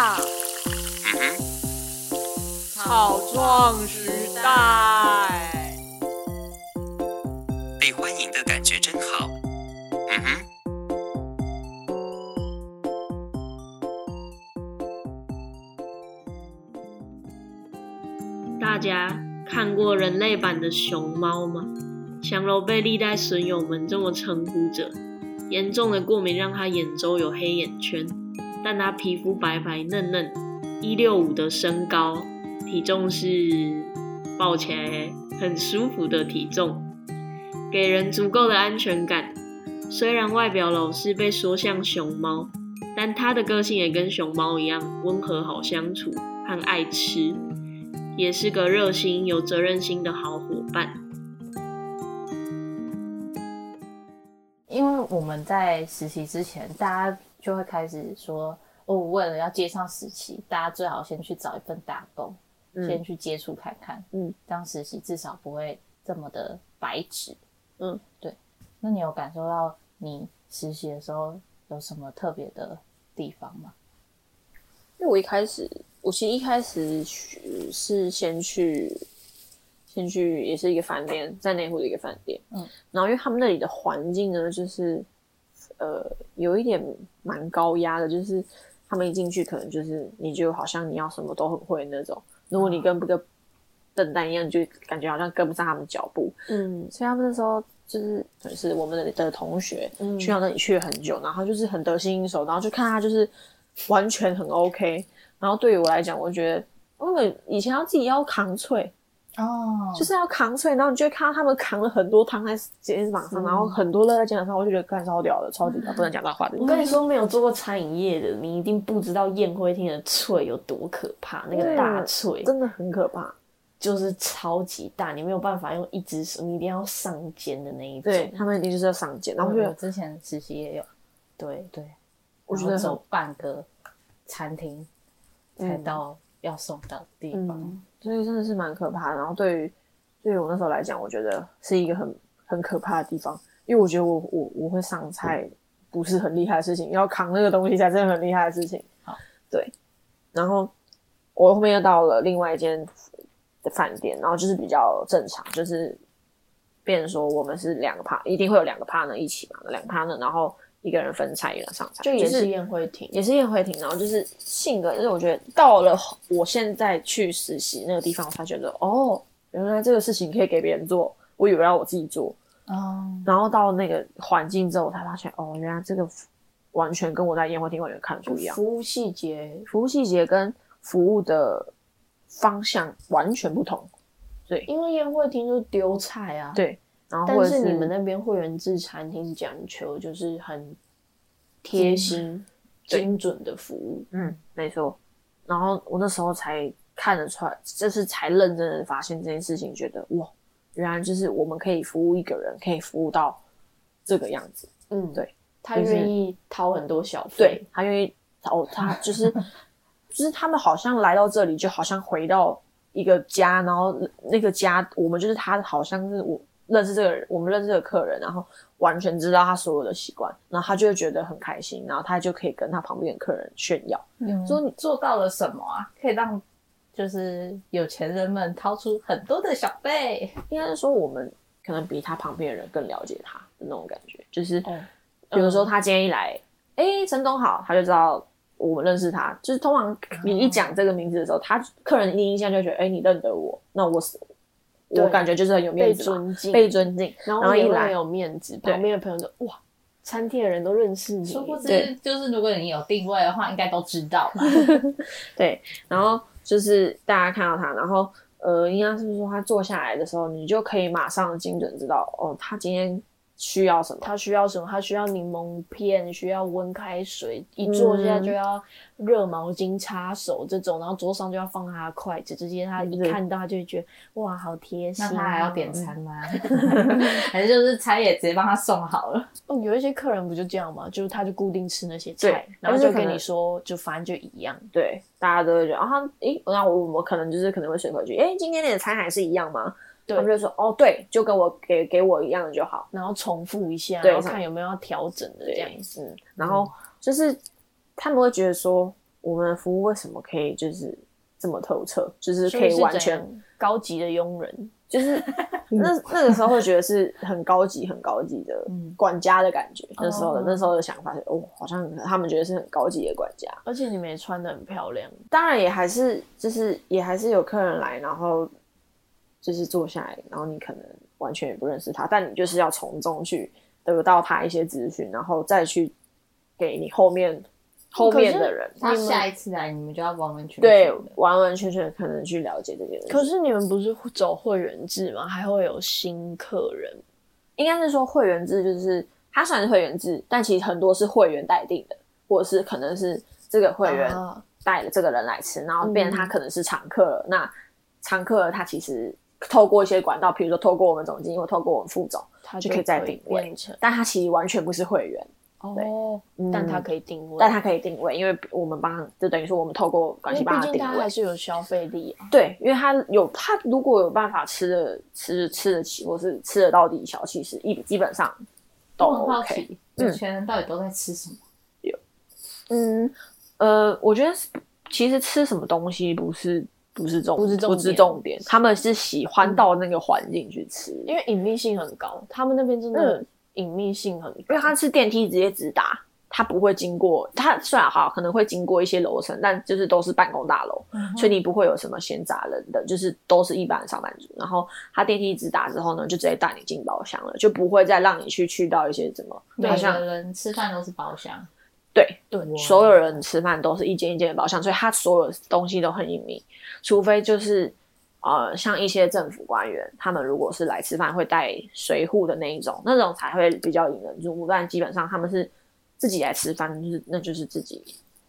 下。嗯哼，草创时代。被欢迎的感觉真好。嗯哼，大家看过人类版的熊猫吗？祥柔被历代损友们这么称呼着。严重的过敏让他眼周有黑眼圈，但他皮肤白白嫩嫩，一六五的身高，体重是抱起来很舒服的体重，给人足够的安全感。虽然外表老是被说像熊猫，但他的个性也跟熊猫一样温和好相处和爱吃。也是个热心、有责任心的好伙伴。因为我们在实习之前，大家就会开始说，哦，为了要接上实习，大家最好先去找一份打工，嗯先去接触看看，嗯，当实习至少不会这么的白纸，嗯，对。那你有感受到你实习的时候有什么特别的地方吗？因为我一开始，我其实一开始去是先去，先去也是一个饭店，在内湖的一个饭店，嗯，然后因为他们那里的环境呢，就是呃有一点蛮高压的，就是他们一进去可能就是你就好像你要什么都很会那种，如果你跟不跟笨蛋一样，你就感觉好像跟不上他们脚步，嗯。所以他们那时候就是可能是我们的的同学，嗯。去到那里去了很久，然后就是很得心应手，然后就看他就是完全很 OK。然后对于我来讲，我觉得因为以前要自己要扛脆，哦就是要扛脆，然后你就会看到他们扛了很多汤在肩膀上，然后很多热在肩膀上，我就觉得干超屌的，超级屌，不能讲大话的。我跟你说，没有做过餐饮业的，你一定不知道宴会厅的脆有多可怕。那个大脆真的很可怕。就是超级大，你没有办法用一只手，你一定要上肩的那一种。对他们一定就是要上肩，然后我之前实习也有，对对，我觉得很然后走半个餐厅才到要送到的地方。嗯，所以真的是蛮可怕的。然后对于对于我那时候来讲，我觉得是一个很很可怕的地方，因为我觉得我我我会上菜不是很厉害的事情，要扛那个东西才真的很厉害的事情。好，对。然后我后面又到了另外一间的饭店，然后就是比较正常，就是变成说我们是两个 part，一定会有两个 partner 一起嘛，两个 partner，然后一个人分菜，一个人上菜，就也是宴会厅。也是宴会厅，然后就是性格，就是我觉得到了我现在去实习那个地方，我才觉得哦，原来这个事情可以给别人做，我以为要我自己做，哦，然后到那个环境之后，我才发现哦，原来这个完全跟我在宴会厅完全看的不一样，服务细节，服务细节跟服务的方向完全不同，对因为宴会厅就丢菜啊。。对，然后或者但是你们那边会员制餐厅讲求就是很贴心、精准的服务。嗯，没错。然后我那时候才看得出来，就是才认真的发现这件事情，觉得哇，原来就是我们可以服务一个人，可以服务到这个样子。嗯，对，他愿意掏很多小费。对他愿意，哦，他就是 就是他们好像来到这里，就好像回到一个家，然后那个家，我们就是他，好像是我认识这个人，我们认识这个客人，然后完全知道他所有的习惯，然后他就会觉得很开心，然后他就可以跟他旁边的客人炫耀。嗯说你做到了什么啊？可以让就是有钱人们掏出很多的小费。应该是说我们可能比他旁边的人更了解他的那种感觉，就是哦比如说他今天一来，哎、陈总好，他就知道我们认识他。就是通常你一讲这个名字的时候，他客人第一印象就觉得，哎、你认得我，那我是我感觉就是很有面子被，尊敬，被尊敬。然然后一来后也很有面子，旁边的朋友就哇，餐厅的人都认识你。殊不对知，就是如果你有定位的话，应该都知道吧？对，然后就是大家看到他，然后呃，应该是说他坐下来的时候，你就可以马上精准知道，哦，他今天需要什么。他需要什么？他需要柠檬片，需要温开水，一坐下就要热毛巾擦手这种，然后桌上就要放他的筷子，直接他一看到他就会觉得哇，好贴心、啊。那他还要点餐吗？还是就是餐也直接帮他送好了？哦，有一些客人不就这样吗？就是他就固定吃那些菜，然后就跟你说，就反正就一样。对，大家都会觉得啊，诶，那我我可能就是可能会随口去，哎，今天你的餐还是一样吗？对他们就说哦，对，就跟我给给我一样的就好。然后重复一下，对然后看有没有要调整的这样子。嗯，然后就是他们会觉得说，我们的服务为什么可以就是这么透彻，就是可以完全样高级的佣人，就是 那那个时候会觉得是很高级、很高级的管家的感觉。那时候的那时候的想法是，哦，好像他们觉得是很高级的管家。而且你们也穿的很漂亮，当然也还是就是也还是有客人来，然后就是坐下来，然后你可能完全也不认识他，但你就是要从中去得到他一些资讯，然后再去给你后面后面的人，他下一次来，你们就要完完全全对完完全全可能去了解这件事。可是你们不是走会员制吗？还会有新客人，应该是说会员制，就是它虽然是会员制，但其实很多是会员待定的，或者是可能是这个会员啊带了这个人来吃，然后变成他可能是常客了。那常客他其实透过一些管道，比如说透过我们总经理或透过我们副总，他就可以再定位但他其实完全不是会员，哦，但他可以定位，但他可以定位，因为我们帮，就等于说我们透过关系帮他定位他还。是有消费力啊。对，因为他有他如果有办法吃的吃吃得起，或是吃得到底小，其实一基本上都 OK。奇，有钱人到底都在吃什么？有嗯，呃，我觉得其实吃什么东西不是不是重不是重不是点重点，他们是喜欢到那个环境去吃，因为隐秘性很高，他们那边真的嗯隐秘性很高。因为他是电梯直接直达，他不会经过，他虽然好可能会经过一些楼层，但就是都是办公大楼，所以你不会有什么闲杂人的，就是都是一般的上班族。然后他电梯直达之后呢，就直接带你进包厢了，就不会再让你去去到一些什么，好每像人吃饭都是包厢，对对，所有人吃饭都是一间一间的包厢，所以他所有东西都很隐秘，除非就是呃，像一些政府官员，他们如果是来吃饭会带随护的那一种，那种才会比较引人注目，但基本上他们是自己来吃饭，就是那就是自己。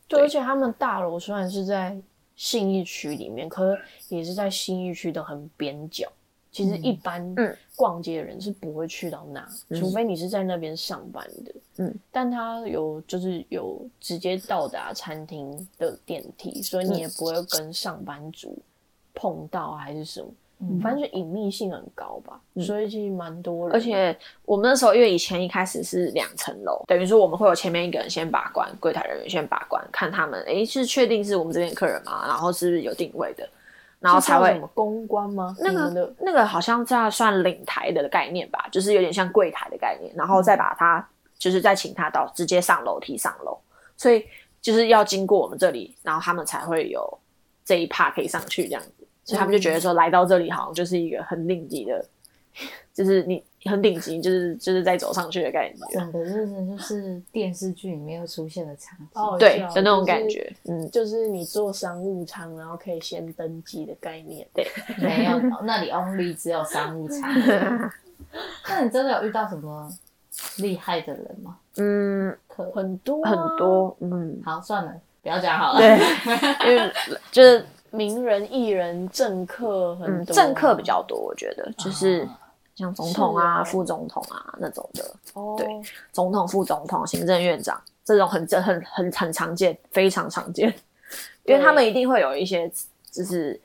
对，而且他们大楼虽然是在信义区里面，可是也是在信义区的很边角。其实一般嗯逛街的人是不会去到那，除非你是在那边上班的。嗯，但他有就是有直接到达餐厅的电梯，所以你也不会跟上班族碰到还是什么。反正就隐秘性很高吧，所以其实蛮多人。而且我们那时候因为以前一开始是两层楼，等于说我们会有前面一个人先把关，柜台人员先把关，看他们诶是确定是我们这边客人吗？然后是不是有定位的，然后才会什么公关吗？那个那个好像在算领台的概念吧，就是有点像柜台的概念，然后再把他就是再请他到直接上楼梯上楼，所以就是要经过我们这里，然后他们才会有这一趴可以上去这样子，所以他们就觉得说来到这里好像就是一个很顶级的，就是你很顶级，就是就是在走上去的感觉，整个日子就是电视剧里面会出现的场景。哦对的那种就是感觉，嗯，就是你坐商务舱，然后可以先登记的概念。对，没有，那里 only 只有商务舱。那你真的有遇到什么厉害的人吗？嗯，很多、很，多，嗯，好，算了，不要讲好了。对，因为就是名人、艺人、政客很嗯，多、政客比较多，我觉得就是啊像总统啊、副总统啊那种的，哦，对总统、副总统、行政院长这种很很很很很常见，非常常见，因为他们一定会有一些就是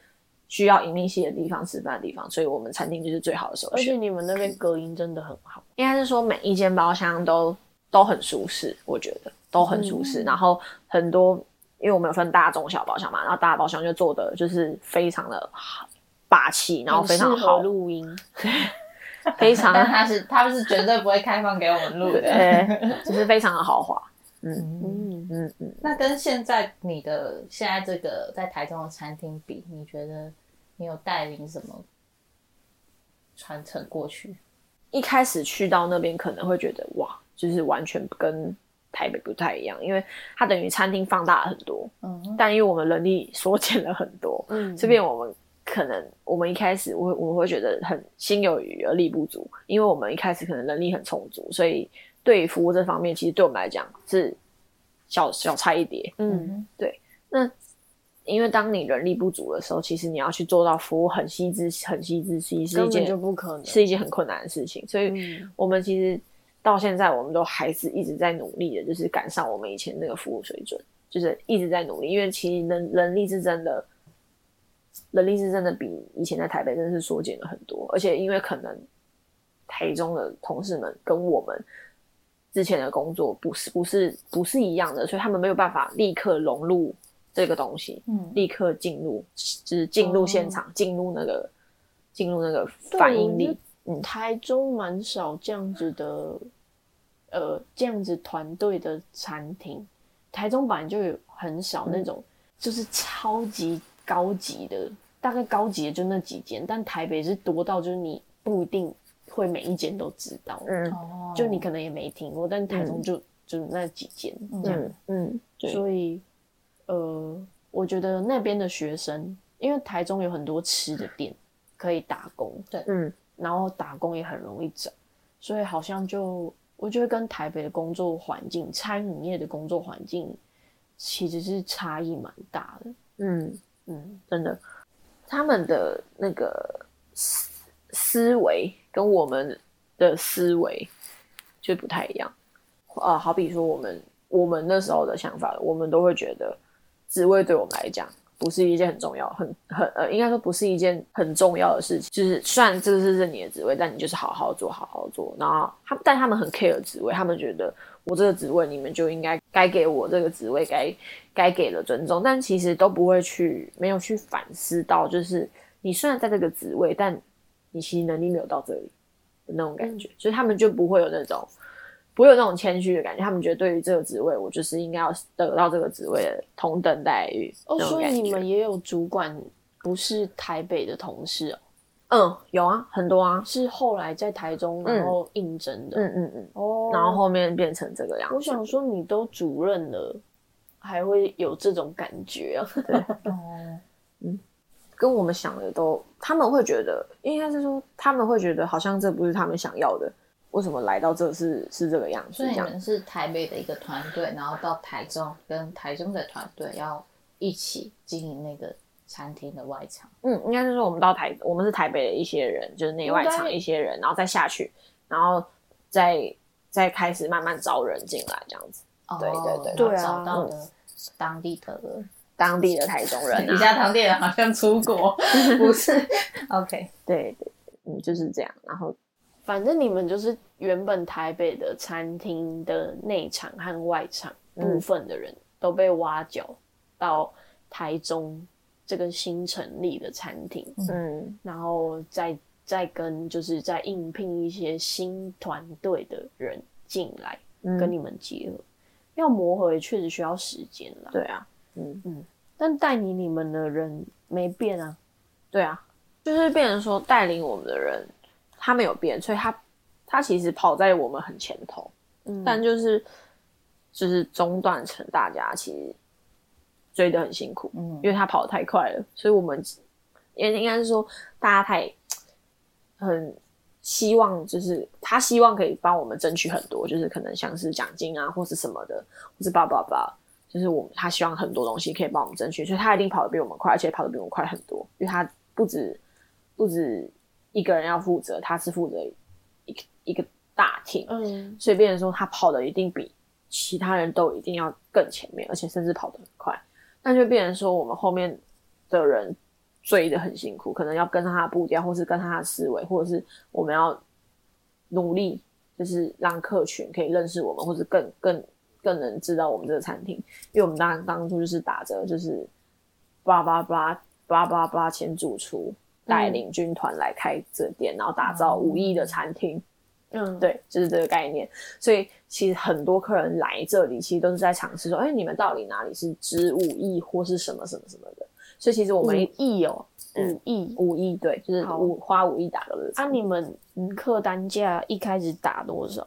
需要隐秘性的地方、吃饭的地方，所以我们餐厅就是最好的首而且。你们那边隔音真的很好。应该是说每一间包厢都都很舒适，我觉得都很舒适。然后很多，因为我们有分大、中、小包厢嘛，然后大包厢就做的就是非常的好霸气，然后非常好，录音，非常但他是他们是绝对不会开放给我们录的。呃，就是非常的豪华。嗯嗯，嗯嗯，那跟现在你的现在这个在台中的餐厅比，你觉得你有带领什么传承过去？一开始去到那边可能会觉得哇，就是完全跟台北不太一样，因为它等于餐厅放大了很多，嗯，但因为我们人力缩减了很多，嗯这边我们可能我们一开始我我们会觉得很心有余而力不足，因为我们一开始可能能力很充足，所以对于服务这方面，其实对我们来讲是小小菜一碟。嗯，对那因为当你人力不足的时候，其实你要去做到服务很细致、很细致，是一件就不可能。是一件很困难的事情。所以嗯我们其实到现在，我们都还是一直在努力的，就是赶上我们以前那个服务水准，就是一直在努力。因为其实能人力是真的，人力是真的比以前在台北真的是缩减了很多，而且因为可能台中的同事们跟我们。之前的工作不是不是不是一样的，所以他们没有办法立刻融入这个东西，嗯立刻进入，就是进入现场，进入那个进入那个反应力。嗯台中蛮少这样子的，呃，这样子团队的餐厅。台中本来就有很少那种，就是超级高级的，大概高级的就那几间，但台北是多到就是你不一定会每一间都知道，嗯。哦就你可能也没听过，但台中就、就那几间这样。嗯。嗯，所以，呃，我觉得那边的学生，因为台中有很多吃的店可以打工，嗯。然后打工也很容易找，所以好像就我觉得跟台北的工作环境、餐饮业的工作环境其实是差异蛮大的。嗯，嗯，真的，他们的那个思思维跟我们的思维就不太一样。呃，好比说我们我们那时候的想法，我们都会觉得职位对我们来讲不是一件很重要、很很呃，应该说不是一件很重要的事情。就是虽然这个是是你的职位，但你就是好好做，好好做。然后他，但他们很 care 职位，他们觉得我这个职位你们就应该该给我这个职位该该给的尊重，但其实都不会去没有去反思到，就是你虽然在这个职位，但你其实能力没有到这里的那种感觉，所以他们就不会有那种不会有那种谦虚的感觉，他们觉得对于这个职位，我就是应该要得到这个职位的同等待遇。哦，所以你们也有主管不是台北的同事哦，嗯有啊，很多啊，是后来在台中然后应征的。嗯嗯嗯，哦，然后后面变成这个样子。我想说，你都主任了，还会有这种感觉啊？哦，嗯跟我们想的都，他们会觉得，应该是说他们会觉得好像这不是他们想要的，为什么来到这是是这个样子？所以你们是台北的一个团队，然后到台中跟台中的团队要一起经营那个餐厅的外场。嗯，应该是说我们到台，我们是台北的一些人，就是内外场一些人，然后再下去，然后再再开始慢慢招人进来，这样子。对对对哦对啊找到的当地的当地的台中人啊，你家当地人好像出国，不是？OK，对对，嗯，就是这样。然后反正你们就是原本台北的餐厅的内场和外场嗯部分的人、都被挖角到台中这个新成立的餐厅，嗯。然后再再跟就是再应聘一些新团队的人进来、嗯，跟你们结合，要磨合也确实需要时间啦。对啊，嗯。嗯。但带你你们的人没变啊，对啊，就是变成说带领我们的人，他没有变，所以他他其实跑在我们很前头，嗯，但就是就是中断成大家其实追得很辛苦，嗯因为他跑得太快了，所以我们也应该是说大家太很希望，就是他希望可以帮我们争取很多，就是可能像是奖金啊，或是什么的，或是叭叭叭，就是我们他希望很多东西可以帮我们争取，所以他一定跑得比我们快，而且跑得比我们快很多，因为他不止不止一个人要负责，他是负责一个一个大 team，嗯，所以变成说他跑的一定比其他人都一定要更前面，而且甚至跑得很快。那就变成说我们后面的人追的很辛苦，可能要跟上他的步调，或是跟他的思维，或者是我们要努力，就是让客群可以认识我们，或是更更更能知道我们这个餐厅。因为我们当当初就是打着就是八八八八八八前主厨带领军团来开这店，然后打造五亿的餐厅。嗯，对，就是这个概念。所以其实很多客人来这里，其实都是在尝试说，哎，你们到底哪里是值五亿或是什么什么什么的。所以其实我五们亿哦，嗯五亿。五亿对，就是五花五亿打个日啊，你们客单价一开始打多少？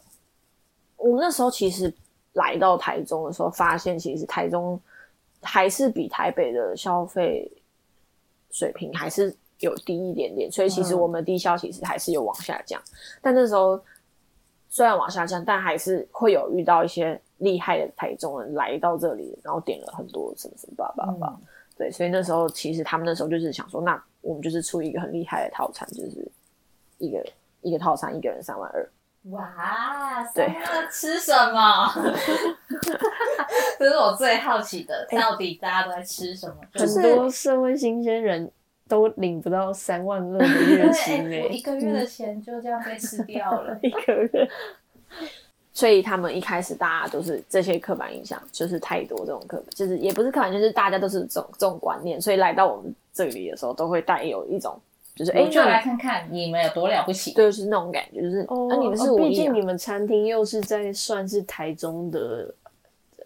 我们那时候其实来到台中的时候，发现其实台中还是比台北的消费水平还是有低一点点，所以其实嗯我们低消其实还是有往下降。但那时候虽然往下降，但还是会有遇到一些厉害的台中人来到这里，然后点了很多什么什么吧吧吧。嗯对，所以那时候其实他们那时候就是想说，那我们就是出一个很厉害的套餐，就是一个一个套餐，一个人三万二。哇，对吃什么？这是我最好奇的，到底大家都在吃什么？就很多社会新鲜人都领不到三万二的月薪 对，我一哎、个月的钱就这样被吃掉了。一个月。所以他们一开始大家都是这些刻板印象，就是太多这种刻板，就是也不是刻板，就是大家都是这种这种观念，所以来到我们这里的时候，都会带有一种就是哎，就来看看你们有多了不起。对，就是那种感觉，就是哦啊，你们是毕竟你们餐厅又是在算是台中的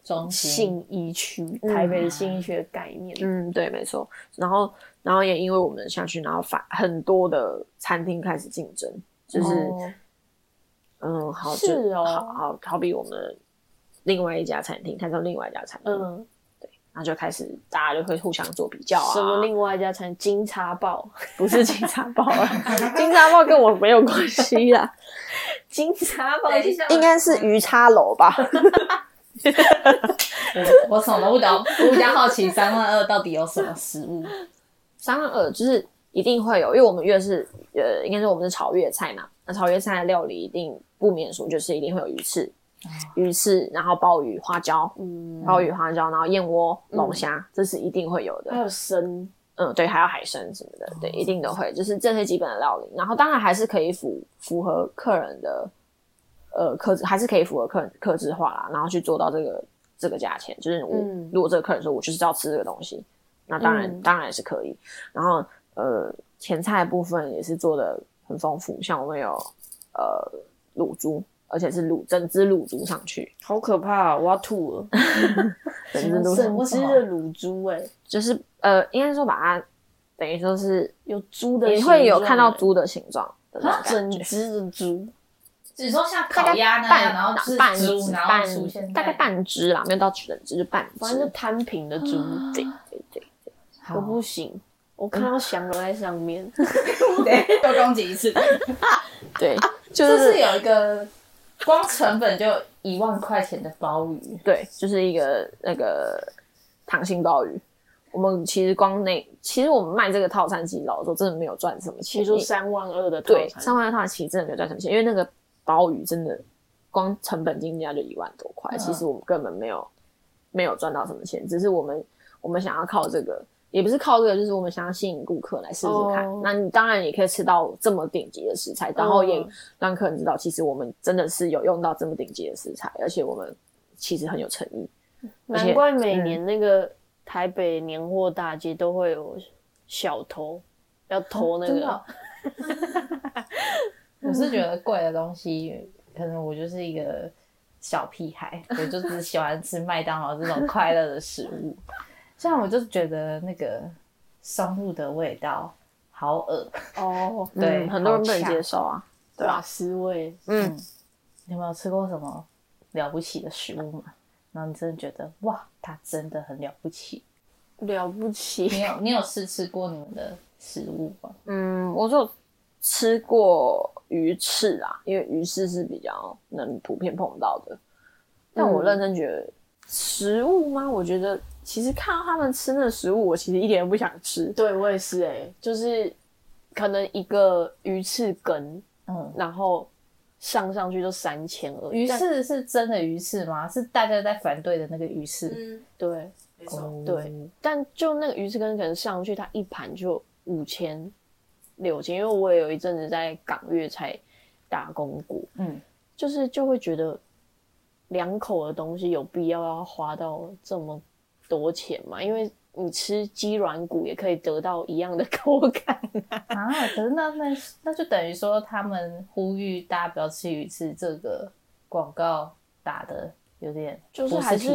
中心信义区，台北的信义区的概念。嗯，对，没错。然后，然后也因为我们下去，然后反很多的餐厅开始竞争，就是、哦嗯，好，是就哦好好好比我们另外一家餐厅，看到另外一家餐厅，嗯，然后就开始大家就会互相做比较啊。什么另外一家餐金叉爆，不是金叉包啊，金叉包跟我没有关系啦，金叉爆应该是鱼叉楼吧？我我什么都不懂，我比较好奇三万二到底有什么食物？三万二就是一定会有，因为我们越是呃，应该说我们是炒粤菜嘛，那炒粤菜的料理一定不免俗，就是一定会有鱼翅，鱼翅，然后鲍鱼、花椒，嗯，鲍鱼、花椒，然后燕窝、龙虾，这是一定会有的。还有生，嗯，对，还有海参什么的，对，一定都会，就是这些基本的料理。然后当然还是可以符符合客人的呃克制，还是可以符合客人克制化啦，然后去做到这个这个价钱。就是我、嗯如果这个客人说我就是要吃这个东西，那当然、嗯当然是可以。然后呃前菜部分也是做的很丰富，像我们有呃卤猪，而且是卤整只卤猪上去，好可怕、啊，我要吐了。整只卤整只的卤猪、哎，就是呃应该说把它等于说是有猪的，你会有看到，猪的形状的 整觉。只的猪，只说像烤鸭那样，然后是半猪，然后半出现大概半只啦，没有到整只，就半只反正就只。摊平的猪，对对对，好我不行，我看到翔楼在上面，对多攻击一次，对，就是是有一个光成本就一万块钱的鲍鱼，对，就是一个那个溏心鲍鱼。我们其实光那，其实我们卖这个套餐，其实老实说真的没有赚什么钱。其实说三万二的套对餐，三万二套餐其实真的没有赚什么钱，因为那个鲍鱼真的光成本进价就一万多块，其实我们根本没有没有赚到什么钱，只是我们我们想要靠这个，也不是靠这个，就是我们想要吸引顾客来试试看。哦那你当然也可以吃到这么顶级的食材，然后也嗯让客人知道，其实我们真的是有用到这么顶级的食材，而且我们其实很有诚意。难怪每年那个台北年货大街都会有小偷要偷那个。我是觉得贵的东西，可能我就是一个小屁孩，我就只喜欢吃麦当劳这种快乐的食物。像我就觉得那个松露的味道好恶，哦，对嗯很多人不能接受啊。对瓦啊，斯味，嗯，你有没有吃过什么了不起的食物嘛？然后你真的觉得哇，它真的很了不起。了不起。你有你有试吃过你们的食物吗？嗯，我就吃过鱼翅啊，因为鱼翅是比较能普遍碰到的。但我嗯认真觉得，食物吗？我觉得其实看到他们吃那个食物，我其实一点都不想吃。对我也是哎、就是可能一个鱼翅羹，嗯，然后上上去就三千而已。鱼翅是真的鱼翅吗？是大家在反对的那个鱼翅？嗯，对没错。哦对，但就那个鱼翅羹可能上去，它一盘就五千六千，因为我也有一阵子在港粤菜打工过，嗯，就是就会觉得两口的东西有必要要花到这么多钱吗？因为你吃鸡软骨也可以得到一样的口感。啊，可是那那那就等于说他们呼吁大家不要吃鱼翅，这个广告打的有点就是还是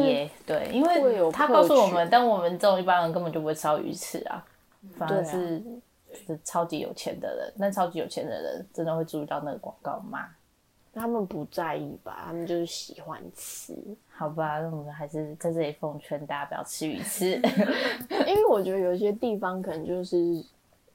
对，因为他告诉我们，但我们这种一般人根本就不会吃到鱼翅啊，反而是啊是是超级有钱的人，那超级有钱的人真的会注意到那个广告骂。他们不在意吧？他们就是喜欢吃，好吧，那我们还是在这里奉劝大家不要吃鱼翅。因为我觉得有一些地方可能就是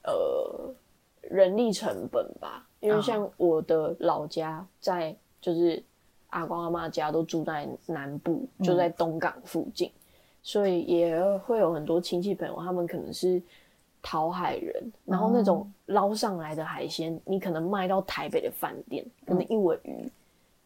呃人力成本吧，因为嗯像我的老家在就是阿公阿妈家都住在南部，就在东港附近，所以也会有很多亲戚朋友，他们可能是讨海人，然后那种捞上来的海鲜，你可能卖到台北的饭店，可能一尾鱼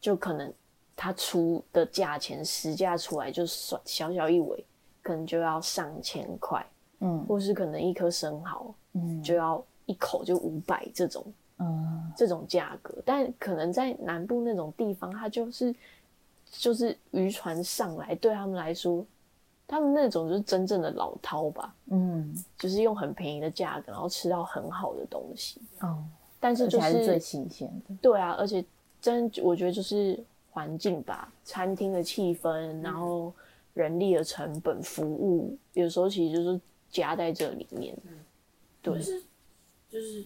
就可能他出的价钱实价出来就算小小一尾，可能就要上千块，嗯。或是可能一颗生蚝嗯。就要一口就五百这种嗯，这种价格，但可能在南部那种地方，它就是就是渔船上来，对他们来说，他们那种就是真正的老饕吧，嗯，就是用很便宜的价格，然后吃到很好的东西。哦，但是就而且还是最新鲜的。对啊，而且真我觉得就是环境吧，餐厅的气氛，然后人力的成本、服务，有时候其实就是夹在这里面。对，就是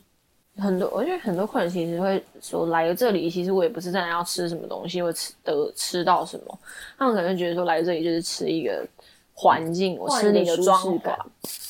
很多，我觉得很多客人其实会说来了这里，其实我也不是真的要吃什么东西，或吃得吃到什么，他们可能觉得说来这里就是吃一个环境，我吃你的装潢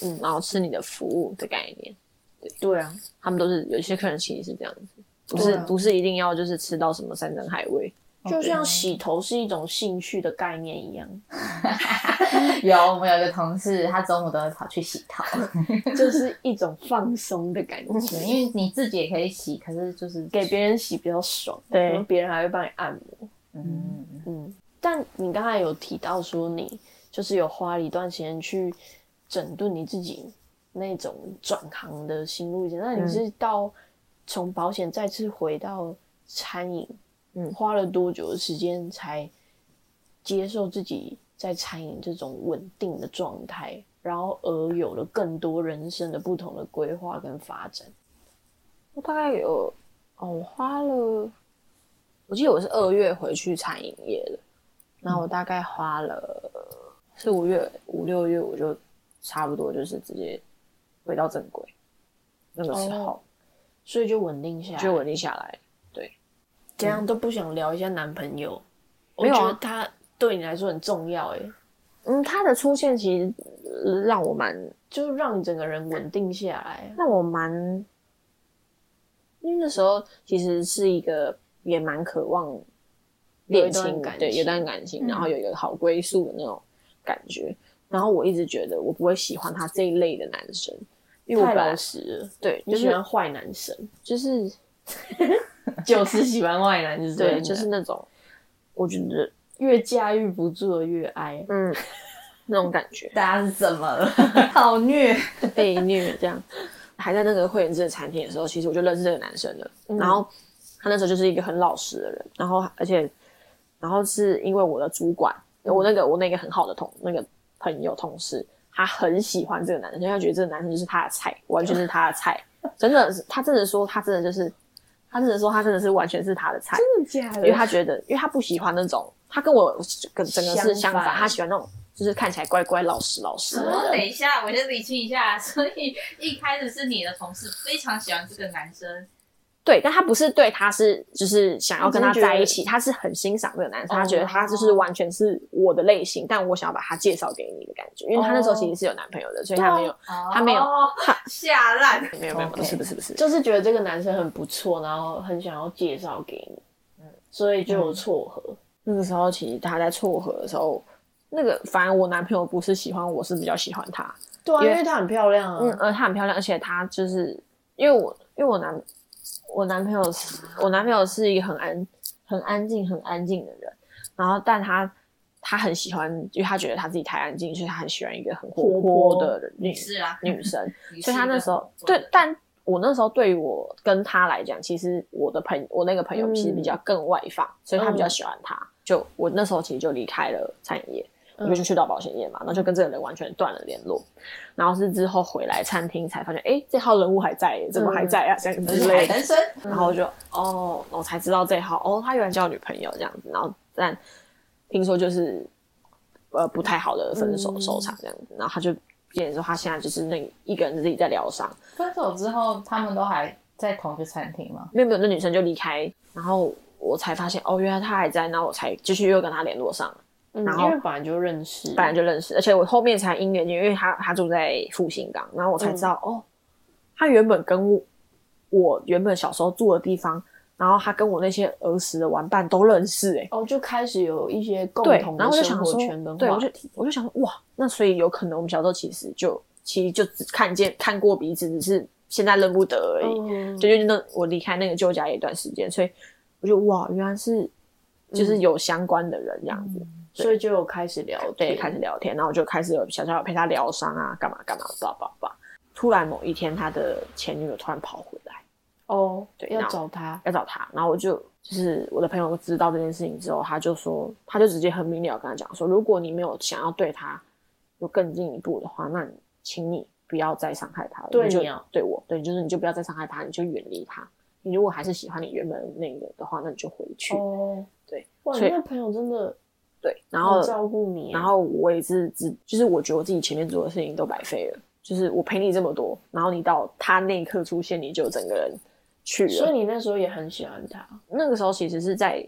嗯，然后吃你的服务的概念，对对啊，他们都是有些客人其实是这样子，不是、啊。不是一定要就是吃到什么山珍海味，就像洗头是一种兴趣的概念一样，有，我们有一个同事，他中午都会跑去洗头，就是一种放松的感觉，因为你自己也可以洗，可是就是给别人洗比较爽，对。然后别人还会帮你按摩。嗯，嗯，但你刚才有提到说你就是有花了一段时间去整顿你自己那种转行的心路历程，那你是到从保险再次回到餐饮，嗯。花了多久的时间才接受自己在餐饮这种稳定的状态，然后而有了更多人生的不同的规划跟发展？我大概有哦，我花了，我记得我是二月回去餐饮业的，然后我大概花了四五月、五六月，我就差不多就是直接回到正轨。那个时候哦所以就稳定下来，就稳定下来。对这样都不想聊一下男朋友，我觉得他对你来说很重要，哎，嗯，他的出现其实呃让我蛮就是让你整个人稳定下来。让我蛮，因为那时候其实是一个也蛮渴望恋情，对，感情有段感情，嗯然后有一个好归宿的那种感觉。然后我一直觉得我不会喜欢他这一类的男生，因为我太老实了，对，就是你喜欢坏男生，就是 就是喜欢坏男生，对，就是那种我觉得越驾驭不住的越爱。嗯那种感觉。大家是怎么了？好虐，被虐这样。还在那个会员制的餐厅的时候，其实我就认识这个男生了。嗯然后他那时候就是一个很老实的人，然后而且然后是因为我的主管，嗯我那个我那个很好的同那个朋友同事，他很喜欢这个男生，因为他觉得这个男生就是他的菜，完全是他的菜，真的是他真的说他真的就是他真的说他真的是完全是他的菜，真的假的因为他觉得，因为他不喜欢那种，他跟我跟整个是相反，相反他喜欢那种就是看起来乖乖老实老实的哦，等一下，我先理清一下。所以一开始是你的同事非常喜欢这个男生，对，但他不是对他是就是想要跟他在一起，他是很欣赏这个男生，他哦觉得他就是完全是我的类型，但我想要把他介绍给你的感觉，因为他那时候其实是有男朋友的，所以他没有，他 没有哦下烂。没有没有，不是不是不是，就是觉得这个男生很不错，然后很想要介绍给你，嗯所以就有撮合。那个时候其实他在撮合的时候，那个反正我男朋友不是喜欢我，是比较喜欢他，对啊，因为因为她很漂亮啊。嗯，呃，她很漂亮，而且她就是因为我因为我男我男朋友是我男朋友是一个很安很安静很安静的人，然后但他他很喜欢，因为他觉得他自己太安静，所以他很喜欢一个很活泼的女是啊，女生，所以他那时候对，但我那时候对于我跟他来讲，其实我的朋我那个朋友其实比较更外放，所以他比较喜欢他。就我那时候其实就离开了餐饮业，我就去到保险业嘛，然后就跟这个人完全断了联络。然后是之后回来餐厅才发现，哎，这号人物还在，怎么还在啊？这样而之类的。然后我就哦，我才知道这号哦，他原来交女朋友这样子。然后但听说就是呃不太好的分手收场这样子。然后他就变成说他现在就是那一个人自己在疗伤。分手之后他们都还在同一个餐厅吗？没有没有，那女生就离开，然后我才发现哦，原来他还在，那我才继续又跟他联络上了，嗯，然后因为本来就认识，本来就认识，而且我后面才因缘，因为他他住在复兴港，然后我才知道、哦，他原本跟我我原本小时候住的地方，然后他跟我那些儿时的玩伴都认识、欸，哦，就开始有一些共，同的生活我就想说圈跟，对，我就。我就想说，哇，那所以有可能我们小时候其实就其实就只看见看过彼此，只是现在认不得而已。嗯就就那我离开那个旧家也一段时间，所以我就哇，原来是就是有相关的人这样子，所以就开始聊对，开始聊天，然后我就开始有小小陪他疗伤啊，干嘛干嘛，叭叭叭。突然某一天，他的前女友突然跑回来，哦，对，要找他，要找他，然后我就就是我的朋友知道这件事情之后，他就说，他就直接很明了跟他讲说，如果你没有想要对他有更进一步的话，那你请你不要再伤害他了，你啊对我，对，就是你就不要再伤害他，你就远离他。你如果还是喜欢你原本那个的话，那你就回去。哦，对，哇，你那朋友真的对，然后照顾你耶，然后我也是只，就是我觉得我自己前面做的事情都白费了，就是我陪你这么多，然后你到他那一刻出现，你就整个人去了。所以你那时候也很喜欢他，那个时候其实是在，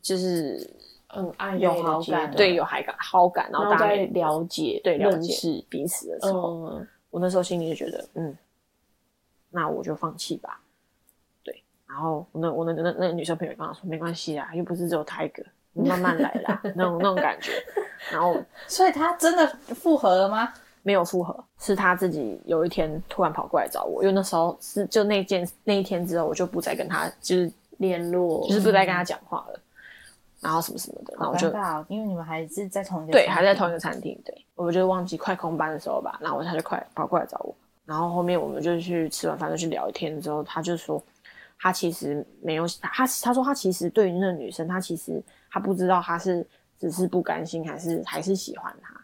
就是嗯爱有昧的好感阶段对有好感好感，然然后大家也了解、对了解认识，彼此的时候，嗯，我那时候心里就觉得，嗯，那我就放弃吧。对，然后我那我那那那女生朋友也跟我说，没关系啊，又不是只有他一个，你慢慢来啦，那种那种感觉。然后所以他真的复合了吗？没有复合，是他自己有一天突然跑过来找我，因为那时候是就那件那一天之后，我就不再跟他就是联络就是不再跟他讲话了，然后什么什么的，然后我就因为你们还是在同一个对，还在同一个餐厅。对，我就忘记快空班的时候吧，然后他就快跑过来找我，然后后面我们就去吃完饭就去聊天，之后他就说，他其实没有他他说他其实对于那个女生，他其实他不知道他是只是不甘心，还是还是喜欢他，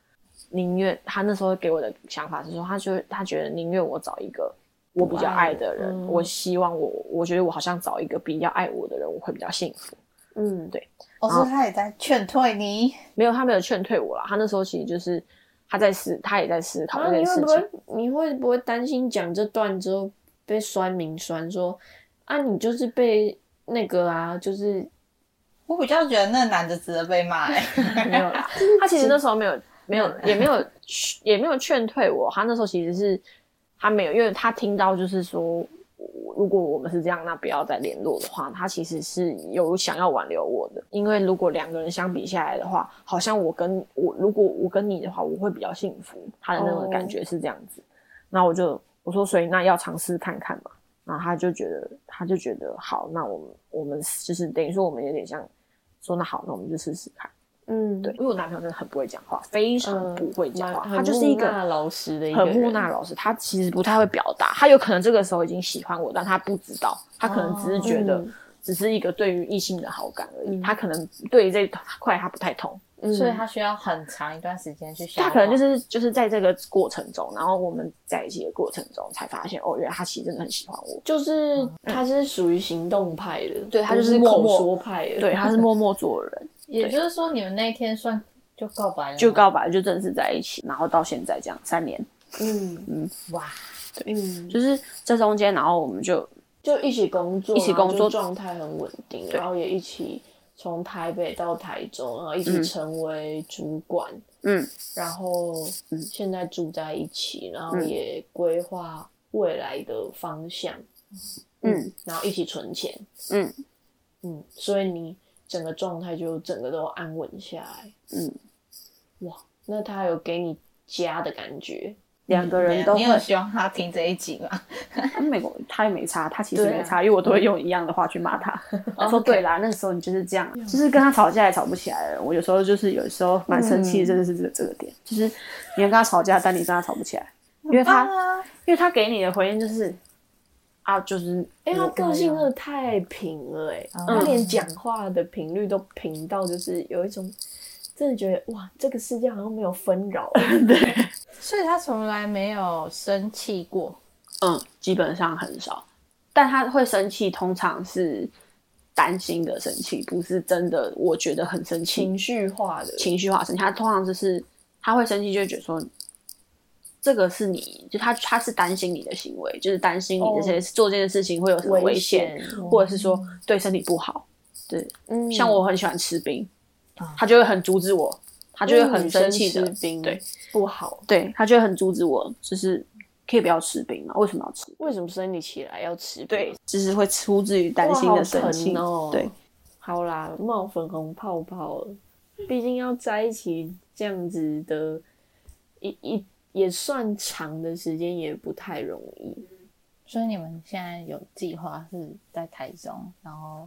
宁愿他那时候给我的想法是说，他就他觉得宁愿我找一个。我比较爱的人，嗯我希望我，我觉得我好像找一个比较爱我的人，我会比较幸福。嗯，对哦，所以他也在劝退你。没有，他没有劝退我啦。他那时候其实就是他在思，他也在思考啊，这件事情。你会不会你会不会担心讲这段之后被酸民酸说啊，你就是被那个啊，就是我比较觉得那男的值得被骂、欸，没有啦，他其实那时候没有没有也没有也没有劝退我。他那时候其实是他没有，因为他听到就是说，如果我们是这样，那不要再联络的话，他其实是有想要挽留我的。因为如果两个人相比下来的话，好像我跟我如果我跟你的话，我会比较幸福。他的那种感觉是这样子。那我就我说，所以那要尝试看看嘛。然后他就觉得，他就觉得好，那我们我们就是等于说我们有点像说，那好，那我们就试试看。嗯，对，因为我男朋友真的很不会讲话，非常嗯，不会讲话，蛮他就是一个老实的一个很木讷老实，他其实不太会表达，他有可能这个时候已经喜欢我，但他不知道，他可能只是觉得嗯。只是一个对于异性的好感而已，嗯。他可能对于这一块他不太通，嗯。所以他需要很长一段时间去消化。他可能就是就是在这个过程中，然后我们在一起的过程中才发现，哦，原来他其实真的很喜欢我，就是他是属于行动派的，对他就是是默默口说派的，对，他是默默做人，也就是说，你们那一天算就告白了，就告白就正式在一起，然后到现在这样三年，嗯。嗯。哇，对。嗯，就是这中间，然后我们就就一起工作，一起工作状态很稳定，对。然后也一起从台北到台中，然后一起嗯。成为主管，嗯。然后现在住在一起，然后嗯。也规划未来的方向，嗯，然后一起存钱，嗯。嗯，所以你整个状态就整个都安稳下来，嗯，哇，那他有给你家的感觉，两个人都你会有希望他听这一集吗？美国他也没差，他其实没差，因为我都会用一样的话去骂他。我说对啦，那时候你就是这样，就是跟他吵架也吵不起来了。我有时候就是有时候蛮生气的，真的是这个这个点，就是你要跟他吵架，但你跟他吵不起来，因为他因为他给你的回应就是啊，就是哎、他个性真的太平了、哎、他连讲话的频率都平到，就是有一种真的觉得哇，这个世界好像没有纷扰。对。所以他从来没有生气过。嗯，基本上很少，但他会生气，通常是担心的生气，不是真的我觉得很生气。情绪化的，情绪化生气，他通常就是他会生气，就会觉得说，这个是你，就他他是担心你的行为，就是担心你这些、做这件事情会有什么危险或者是说对身体不好。对，嗯。像我很喜欢吃冰，他就会很阻止我，他就会很生气的对不好。对，他就会很阻止我，就是可以不要吃冰嘛？为什么要吃？为什么生理起来要吃冰？对，就是会出自于担，心的生气。哦。对，好啦，冒粉红泡泡了，毕竟要在一起这样子的，一一也算长的时间，也不太容易。所以你们现在有计划是在台中，然后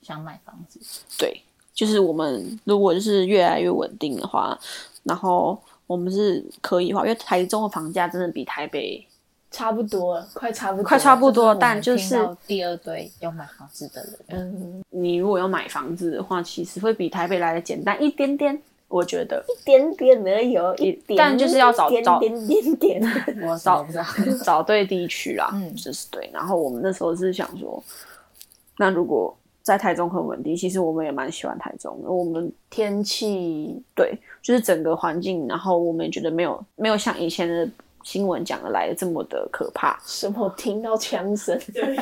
想买房子。对，就是我们如果就是越来越稳定的话，然后我们是可以的话，因为台中的房价真的比台北差不多了，快差不多，快差不多，但就是第二对要买房子的人，嗯，你如果要买房子的话，其实会比台北来的简单一点点，我觉得。一点点而已哦，一点，但就是要找点找点点点，我找不。找对地区啦，嗯就是对。然后我们那时候是想说，那如果在台中很稳定，其实我们也蛮喜欢台中的。我们天气对，就是整个环境，然后我们也觉得没有没有像以前的新闻讲的来的这么的可怕。什么听到枪声，对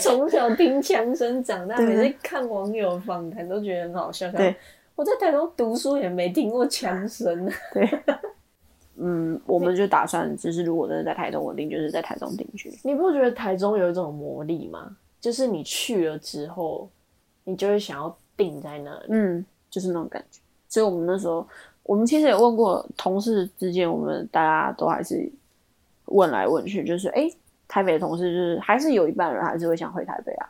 从小听枪声长大，每次看网友访谈都觉得很好笑。对，我在台中读书也没听过枪声 对。嗯，我们就打算就是如果真的在台中稳定，就是在台中定居。你不觉得台中有一种魔力吗？就是你去了之后，你就会想要定在那里。嗯，就是那种感觉。所以我们那时候，我们其实也问过同事之间，我们大家都还是问来问去，就是哎、诶台北的同事就是还是有一半人还是会想回台北啊，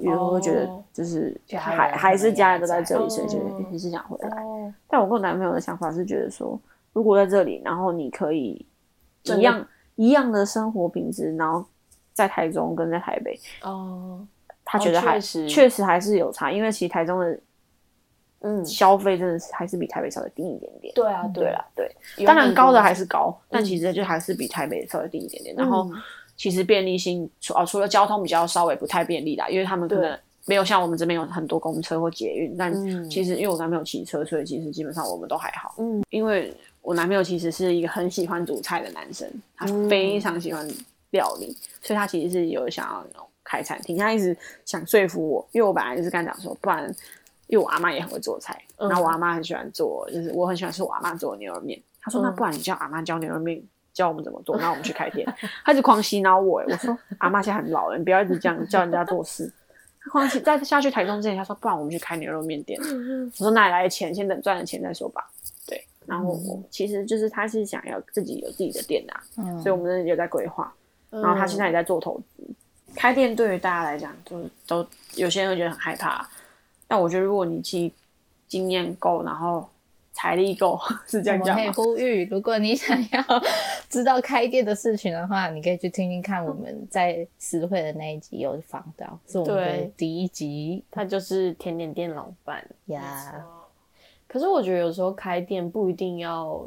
有人会觉得哦就是还人还是家人都在这里，所以就哦还是想回来。哦，但我跟我男朋友的想法是觉得说，如果在这里，然后你可以真的一样一样的生活品质，然后在台中跟在台北，哦，他觉得还确实确实还是有差，因为其实台中的嗯，消费真的是还是比台北稍微低一点点。对啊，对啊，对，当然高的还是高，但嗯其实就还是比台北稍微低一点点。然后嗯其实便利性除哦，除了交通比较稍微不太便利啦，因为他们可对能没有像我们这边有很多公车或捷运，但嗯其实因为我男朋友骑车，所以其实基本上我们都还好。嗯，因为我男朋友其实是一个很喜欢煮菜的男生，他嗯非常喜欢料理，所以他其实是有想要那种开餐厅，他一直想说服我，因为我本来就是跟他讲说，不然因为我阿妈也很会做菜，嗯然后我阿妈很喜欢做，就是我很喜欢吃我阿妈做的牛肉面。他说：“嗯那不然你叫阿妈教牛肉面，教我们怎么做，那我们去开店。”他一直狂洗脑我，欸我说：“阿妈现在很老了，你不要一直这样叫人家做事。”他狂洗，在下去台中之前，他说：“不然我们去开牛肉面店。”我说：“哪里来的钱？先等赚了钱再说吧。”对，然后我其实就是他是想要自己有自己的店啊，嗯所以我们有在规划。嗯然后他现在也在做投资。开店对于大家来讲，都都有些人会觉得很害怕，但我觉得如果你其实经验够，然后财力够，是这我们可以？呼吁，如果你想要知道开店的事情的话，你可以去听听看我们在实惠的那一集有访到，是我们第一集他就是甜点店老板。呀。可是我觉得有时候开店不一定要，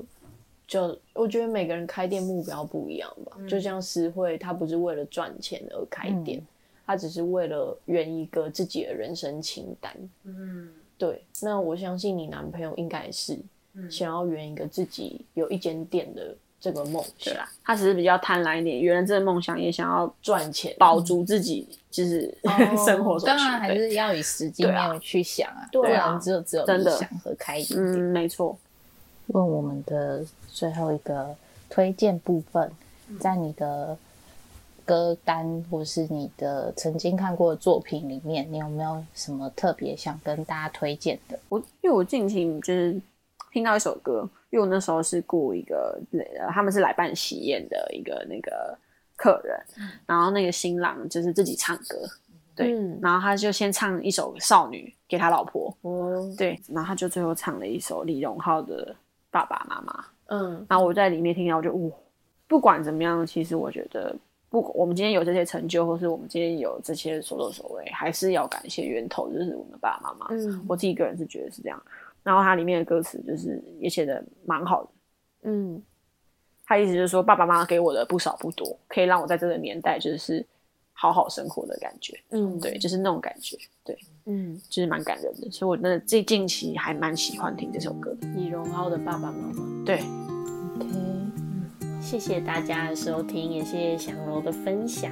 就我觉得每个人开店目标不一样吧。就像诗慧，她不是为了赚钱而开店，她只是为了圆一个自己的人生清单。嗯对，那我相信你男朋友应该是想要圆一个自己有一间店的这个梦想，他只是比较贪婪一点，圆了这个梦想，也想要赚钱。保足自己就是、生活。当然还对是要以实际面去想啊，对啊不然只有只有真的理想和开一点嗯，没错。问我们的最后一个推荐部分，在你的歌单或是你的曾经看过的作品里面，你有没有什么特别想跟大家推荐的？我因为我近期就是听到一首歌，因为我那时候是雇一个，呃他们是来办喜宴的一个那个客人，然后那个新郎就是自己唱歌，对，嗯。然后他就先唱一首《少女》给他老婆，哦，对，然后他就最后唱了一首李荣浩的《爸爸妈妈》，嗯然后我在里面听到，我就哇，不管怎么样，其实我觉得。不，我们今天有这些成就，或是我们今天有这些所作所为，还是要感谢源头，就是我们的爸爸妈妈。嗯我自己个人是觉得是这样。然后它里面的歌词就是也写的蛮好的，嗯他意思就是说爸爸妈妈给我的不少不多，可以让我在这个年代就是好好生活的感觉。嗯，对，就是那种感觉，对，嗯，就是蛮感人的。所以我真的最近期还蛮喜欢听这首歌的。李荣浩的爸爸妈妈。对，OK，谢谢大家的收听，也谢谢祥柔的分享。